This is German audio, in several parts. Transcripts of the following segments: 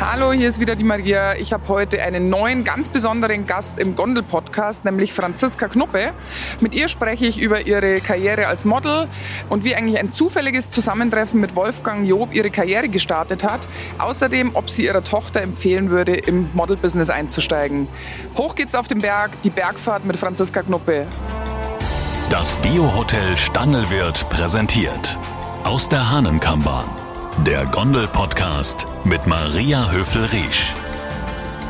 Hallo, hier ist wieder die Maria. Ich habe heute einen neuen, ganz besonderen Gast im Gondel-Podcast, nämlich Franziska Knuppe. Mit ihr spreche ich über ihre Karriere als Model und wie eigentlich ein zufälliges Zusammentreffen mit Wolfgang Job ihre Karriere gestartet hat. Außerdem, ob sie ihrer Tochter empfehlen würde, im Model-Business einzusteigen. Hoch geht's auf den Berg, die Bergfahrt mit Franziska Knuppe. Das Biohotel Stangelwirt präsentiert aus der Hahnenkammbahn. Der Gondel-Podcast mit Maria Höfel-Riesch.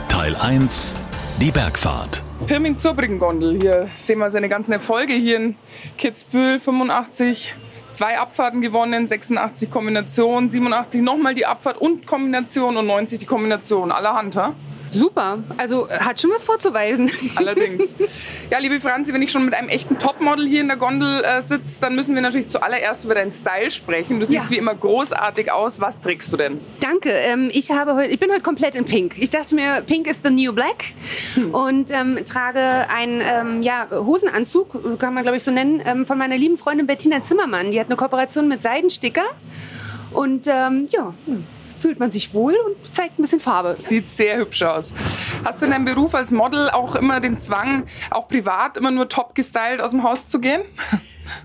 Teil 1: Die Bergfahrt. Pirming-Zurbriggen-Gondel. Hier sehen wir seine ganzen Erfolge. Hier in Kitzbühel 85, zwei Abfahrten gewonnen, 86 Kombination, 87 nochmal die Abfahrt und Kombination und 90 die Kombination. Allerhand, ha? Super. Also hat schon was vorzuweisen. Allerdings. Ja, liebe Franzi, wenn ich schon mit einem echten Topmodel hier in der Gondel äh, sitze, dann müssen wir natürlich zuallererst über deinen Style sprechen. Du siehst Ja. wie immer großartig aus. Was trägst du denn? Danke. Ähm, ich, habe heute, ich bin heute komplett in Pink. Ich dachte mir, Pink ist the new black und ähm, trage einen ähm, ja, Hosenanzug, kann man glaube ich so nennen, ähm, von meiner lieben Freundin Bettina Zimmermann. Die hat eine Kooperation mit Seidensticker und ähm, ja, fühlt man sich wohl und zeigt ein bisschen Farbe. Sieht sehr hübsch aus. Hast du in deinem Beruf als Model auch immer den Zwang, auch privat immer nur top gestylt aus dem Haus zu gehen?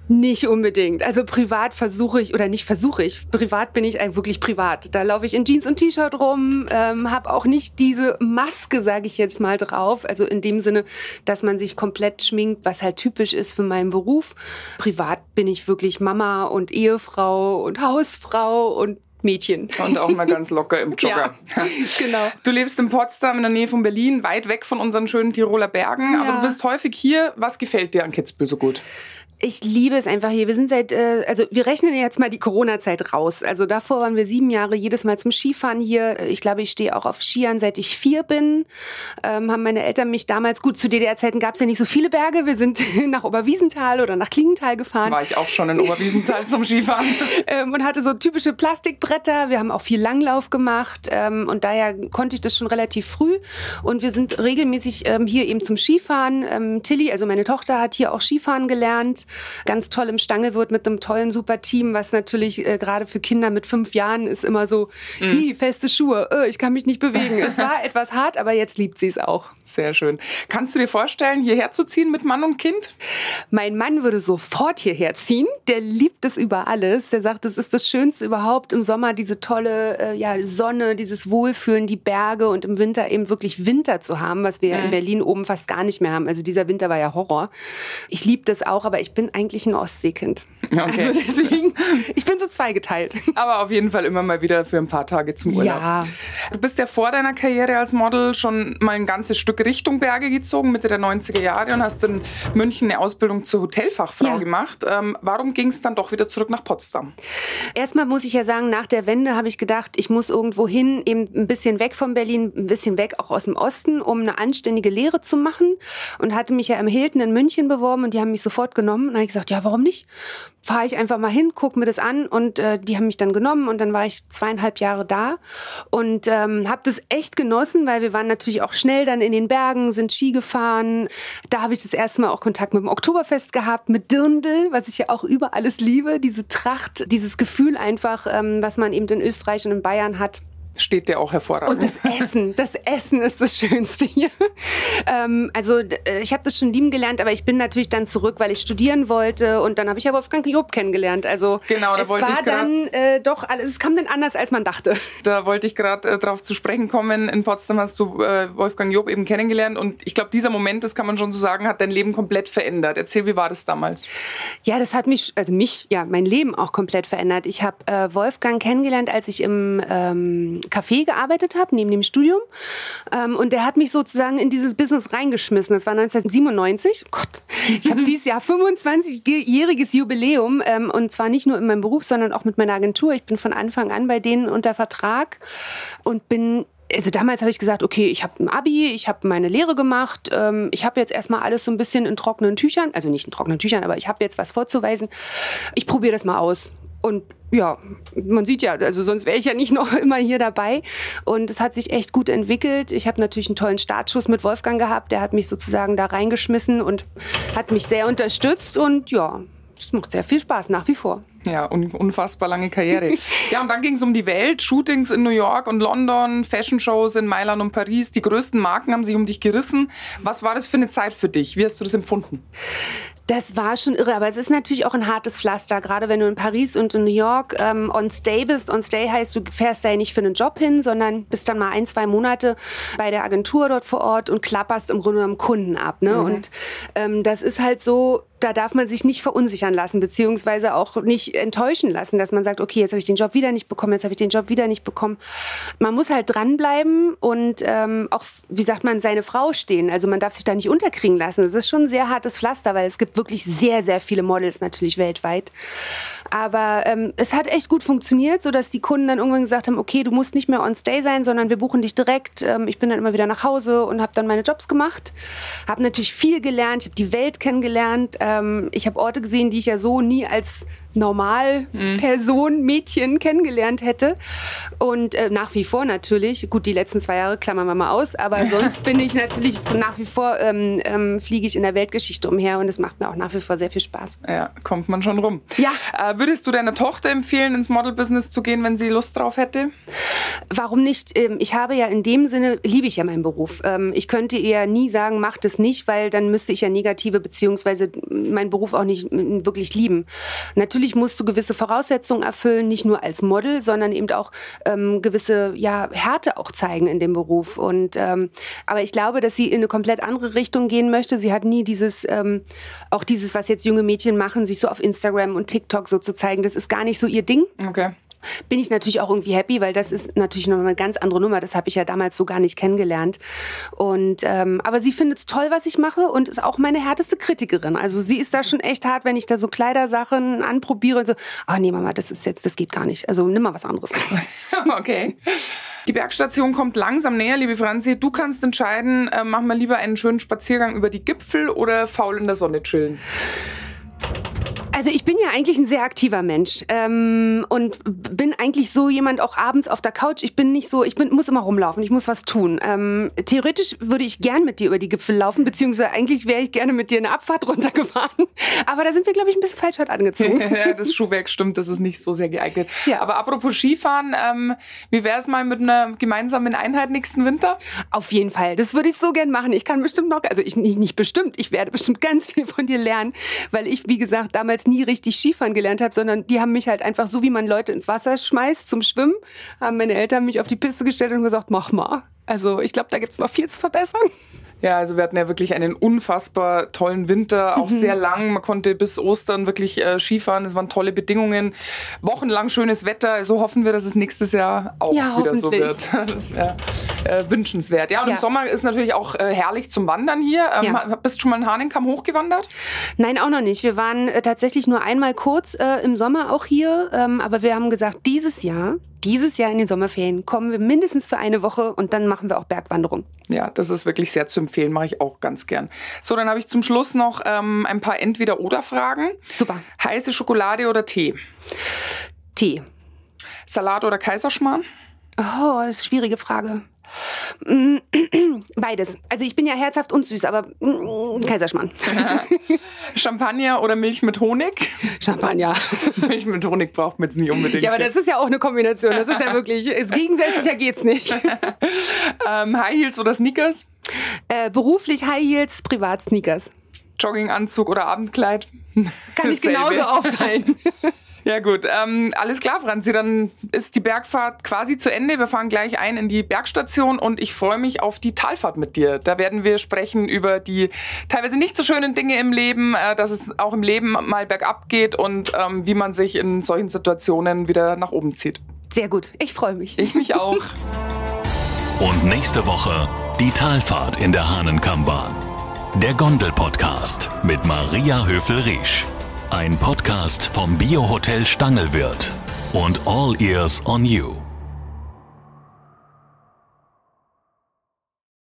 Nicht unbedingt. Also privat versuche ich, oder nicht versuche ich, privat bin ich eigentlich wirklich privat. Da laufe ich in Jeans und T-Shirt rum, ähm, habe auch nicht diese Maske, sage ich jetzt mal, drauf. Also in dem Sinne, dass man sich komplett schminkt, was halt typisch ist für meinen Beruf. Privat bin ich wirklich Mama und Ehefrau und Hausfrau und Mädchen. Und auch mal ganz locker im Jogger. Ja, genau. Du lebst in Potsdam in der Nähe von Berlin, weit weg von unseren schönen Tiroler Bergen, aber Ja. du bist häufig hier. Was gefällt dir an Kitzbühel so gut? Ich liebe es einfach hier. Wir sind seit, äh, also wir rechnen jetzt mal die Corona-Zeit raus. Also davor waren wir sieben Jahre jedes Mal zum Skifahren hier. Ich glaube, ich stehe auch auf Skiern, seit ich vier bin. Ähm, haben meine Eltern mich damals, gut, zu DDR-Zeiten gab es ja nicht so viele Berge. Wir sind nach Oberwiesenthal oder nach Klingenthal gefahren War ich auch schon in Oberwiesenthal zum Skifahren. ähm, und hatte so typische Plastikbretter. Wir haben auch viel Langlauf gemacht ähm, und daher konnte ich das schon relativ früh. Und wir sind regelmäßig ähm, hier eben zum Skifahren. Ähm, Tilly, also meine Tochter, hat hier auch Skifahren gelernt. Ganz toll im Stangelwirt mit einem tollen, super Team, was natürlich äh, gerade für Kinder mit fünf Jahren ist immer so, "Ih, feste Schuhe, äh, ich kann mich nicht bewegen. es war etwas hart, aber jetzt liebt sie es auch. Sehr schön. Kannst du dir vorstellen, hierher zu ziehen mit Mann und Kind? Mein Mann würde sofort hierher ziehen. Der liebt es über alles. Der sagt, es ist das Schönste überhaupt im Sommer, diese tolle äh, ja, Sonne, dieses Wohlfühlen, die Berge und im Winter eben wirklich Winter zu haben, was wir ja in Berlin oben fast gar nicht mehr haben. Also dieser Winter war ja Horror. Ich liebe das auch, aber ich bin eigentlich ein Ostseekind. Okay. Also deswegen, ich bin so zweigeteilt. Aber auf jeden Fall immer mal wieder für ein paar Tage zum Urlaub. Ja. Du bist ja vor deiner Karriere als Model schon mal ein ganzes Stück Richtung Berge gezogen, Mitte der 90er Jahre, und hast in München eine Ausbildung zur Hotelfachfrau Ja. gemacht. Ähm, warum ging es dann doch wieder zurück nach Potsdam? Erstmal muss ich ja sagen, nach der Wende habe ich gedacht, ich muss irgendwo hin, eben ein bisschen weg von Berlin, ein bisschen weg auch aus dem Osten, um eine anständige Lehre zu machen. Und hatte mich ja im Hilton in München beworben und die haben mich sofort genommen. Und dann habe ich gesagt, ja, warum nicht? Fahre ich einfach mal hin, guck mir das an und äh, die haben mich dann genommen und dann war ich zweieinhalb Jahre da und ähm, habe das echt genossen, weil wir waren natürlich auch schnell dann in den Bergen, sind Ski gefahren. Da habe ich das erste Mal auch Kontakt mit dem Oktoberfest gehabt, mit Dirndl, was ich ja auch über alles liebe, diese Tracht, dieses Gefühl einfach, ähm, was man eben in Österreich und in Bayern hat. Steht dir auch hervorragend. Und das Essen, das Essen ist das Schönste hier. Ähm, also äh, ich habe das schon lieben gelernt, aber ich bin natürlich dann zurück, weil ich studieren wollte und dann habe ich ja Wolfgang Job kennengelernt. Also Genau, da es wollte war ich grad- dann äh, doch alles, es kam dann anders, als man dachte. Da wollte ich gerade äh, drauf zu sprechen kommen. In Potsdam hast du äh, Wolfgang Job eben kennengelernt und ich glaube, dieser Moment, das kann man schon so sagen, hat dein Leben komplett verändert. Erzähl, wie war das damals? Ja, das hat mich, also mich, ja, mein Leben auch komplett verändert. Ich habe äh, Wolfgang kennengelernt, als ich im ähm, Café gearbeitet habe, neben dem Studium. Ähm, und der hat mich sozusagen in dieses Business reingeschmissen. Das war 1997. Oh Gott, ich habe dieses Jahr 25-jähriges Jubiläum. Ähm, und zwar nicht nur in meinem Beruf, sondern auch mit meiner Agentur. Ich bin von Anfang an bei denen unter Vertrag und bin also damals habe ich gesagt, okay, ich habe ein Abi, ich habe meine Lehre gemacht, ähm, ich habe jetzt erstmal alles so ein bisschen in trockenen Tüchern, also nicht in trockenen Tüchern, aber ich habe jetzt was vorzuweisen. Ich probiere das mal aus. Und ja, man sieht ja, also sonst wäre ich ja nicht noch immer hier dabei. Und es hat sich echt gut entwickelt. Ich habe natürlich einen tollen Startschuss mit Wolfgang gehabt. Der hat mich sozusagen da reingeschmissen und hat mich sehr unterstützt. Und ja, es macht sehr viel Spaß nach wie vor. Ja, un unfassbar lange Karriere. ja, und dann ging es um die Welt, Shootings in New York und London, Fashion-Shows in Mailand und Paris. Die größten Marken haben sich um dich gerissen. Was war das für eine Zeit für dich? Wie hast du das empfunden? Das war schon irre, aber es ist natürlich auch ein hartes Pflaster, gerade wenn du in Paris und in New York ähm, on stay bist. On stay heißt, du fährst da ja nicht für einen Job hin, sondern bist dann mal ein, zwei Monate bei der Agentur dort vor Ort und klapperst im Grunde genommen Kunden ab. Ne? Mhm. Und ähm, das ist halt so, da darf man sich nicht verunsichern lassen, beziehungsweise auch nicht enttäuschen lassen, dass man sagt, okay, jetzt habe ich den Job wieder nicht bekommen, jetzt habe ich den Job wieder nicht bekommen. Man muss halt dranbleiben und ähm, auch, wie sagt man, seine Frau stehen. Also man darf sich da nicht unterkriegen lassen. Das ist schon ein sehr hartes Pflaster, weil es gibt wirklich sehr, sehr viele Models natürlich weltweit. Aber ähm, es hat echt gut funktioniert, sodass die Kunden dann irgendwann gesagt haben, okay, du musst nicht mehr on stay sein, sondern wir buchen dich direkt. Ähm, ich bin dann immer wieder nach Hause und habe dann meine Jobs gemacht. Habe natürlich viel gelernt, ich habe die Welt kennengelernt. Ähm, ich habe Orte gesehen, die ich ja so nie als Normalperson, mhm. Mädchen kennengelernt hätte. Und äh, nach wie vor natürlich, gut, die letzten zwei Jahre klammern wir mal aus, aber sonst bin ich natürlich nach wie vor, ähm, ähm, fliege ich in der Weltgeschichte umher und es macht mir auch nach wie vor sehr viel Spaß. Ja, kommt man schon rum. Ja. Äh, würdest du deiner Tochter empfehlen, ins Model-Business zu gehen, wenn sie Lust drauf hätte? Warum nicht? Ähm, ich habe ja in dem Sinne, liebe ich ja meinen Beruf. Ähm, ich könnte eher nie sagen, mach das nicht, weil dann müsste ich ja negative beziehungsweise meinen Beruf auch nicht wirklich lieben. Natürlich natürlich musst du gewisse Voraussetzungen erfüllen, nicht nur als Model, sondern eben auch ähm, gewisse ja, Härte auch zeigen in dem Beruf. Und ähm, aber ich glaube, dass sie in eine komplett andere Richtung gehen möchte. Sie hat nie dieses, ähm, auch dieses, was jetzt junge Mädchen machen, sich so auf Instagram und TikTok so zu zeigen. Das ist gar nicht so ihr Ding. Okay bin ich natürlich auch irgendwie happy, weil das ist natürlich noch eine ganz andere Nummer. Das habe ich ja damals so gar nicht kennengelernt. Und ähm, aber sie findet es toll, was ich mache und ist auch meine härteste Kritikerin. Also sie ist da schon echt hart, wenn ich da so Kleidersachen anprobiere und so. Ah nee, Mama, das ist jetzt, das geht gar nicht. Also nimm mal was anderes. okay. Die Bergstation kommt langsam näher, liebe Franzi. Du kannst entscheiden, äh, machen wir lieber einen schönen Spaziergang über die Gipfel oder faul in der Sonne chillen. Also ich bin ja eigentlich ein sehr aktiver Mensch ähm, und bin eigentlich so jemand auch abends auf der Couch. Ich bin nicht so, ich bin, muss immer rumlaufen, ich muss was tun. Ähm, theoretisch würde ich gern mit dir über die Gipfel laufen, beziehungsweise eigentlich wäre ich gerne mit dir eine Abfahrt runtergefahren. Aber da sind wir, glaube ich, ein bisschen falsch heute angezogen. ja, das Schuhwerk stimmt, das ist nicht so sehr geeignet. Ja. Aber apropos Skifahren, ähm, wie wäre es mal mit einer gemeinsamen Einheit nächsten Winter? Auf jeden Fall, das würde ich so gern machen. Ich kann bestimmt noch, also ich nicht, nicht bestimmt, ich werde bestimmt ganz viel von dir lernen, weil ich, wie gesagt, damals damals nie richtig Skifahren gelernt habe, sondern die haben mich halt einfach so, wie man Leute ins Wasser schmeißt zum Schwimmen, haben meine Eltern mich auf die Piste gestellt und gesagt, mach mal. Also ich glaube, da gibt es noch viel zu verbessern. Ja, also wir hatten ja wirklich einen unfassbar tollen Winter, auch mhm. sehr lang. Man konnte bis Ostern wirklich äh, Skifahren. Es waren tolle Bedingungen, wochenlang schönes Wetter. So hoffen wir, dass es nächstes Jahr auch ja, wieder so wird. Das wäre äh, wünschenswert. Ja, und ja. im Sommer ist natürlich auch äh, herrlich zum Wandern hier. Ähm, ja. Bist du schon mal in Hahnenkamm hochgewandert? Nein, auch noch nicht. Wir waren äh, tatsächlich nur einmal kurz äh, im Sommer auch hier. Ähm, aber wir haben gesagt, dieses Jahr dieses Jahr in den Sommerferien kommen wir mindestens für eine Woche und dann machen wir auch Bergwanderung. Ja, das ist wirklich sehr zu empfehlen, mache ich auch ganz gern. So, dann habe ich zum Schluss noch ähm, ein paar Entweder-Oder-Fragen. Super. Heiße Schokolade oder Tee? Tee. Salat oder Kaiserschmarrn? Oh, das ist eine schwierige Frage. Beides. Also ich bin ja herzhaft und süß, aber mm, Kaiserschmarrn. Champagner oder Milch mit Honig? Champagner. Milch mit Honig braucht man jetzt nicht unbedingt. Ja, aber das ist ja auch eine Kombination. Das ist ja wirklich, gegensätzlicher geht's nicht. ähm, High Heels oder Sneakers? Äh, beruflich High Heels, privat Sneakers. Jogginganzug oder Abendkleid? Kann ich genauso aufteilen. Ja gut, ähm, alles klar, Franzi. Dann ist die Bergfahrt quasi zu Ende. Wir fahren gleich ein in die Bergstation und ich freue mich auf die Talfahrt mit dir. Da werden wir sprechen über die teilweise nicht so schönen Dinge im Leben, äh, dass es auch im Leben mal bergab geht und ähm, wie man sich in solchen Situationen wieder nach oben zieht. Sehr gut, ich freue mich. Ich mich auch. Und nächste Woche die Talfahrt in der Hahnenkammbahn. Der Gondel-Podcast mit Maria Höfel-Riesch. Ein Podcast vom Biohotel Stangelwirt und All Ears on You.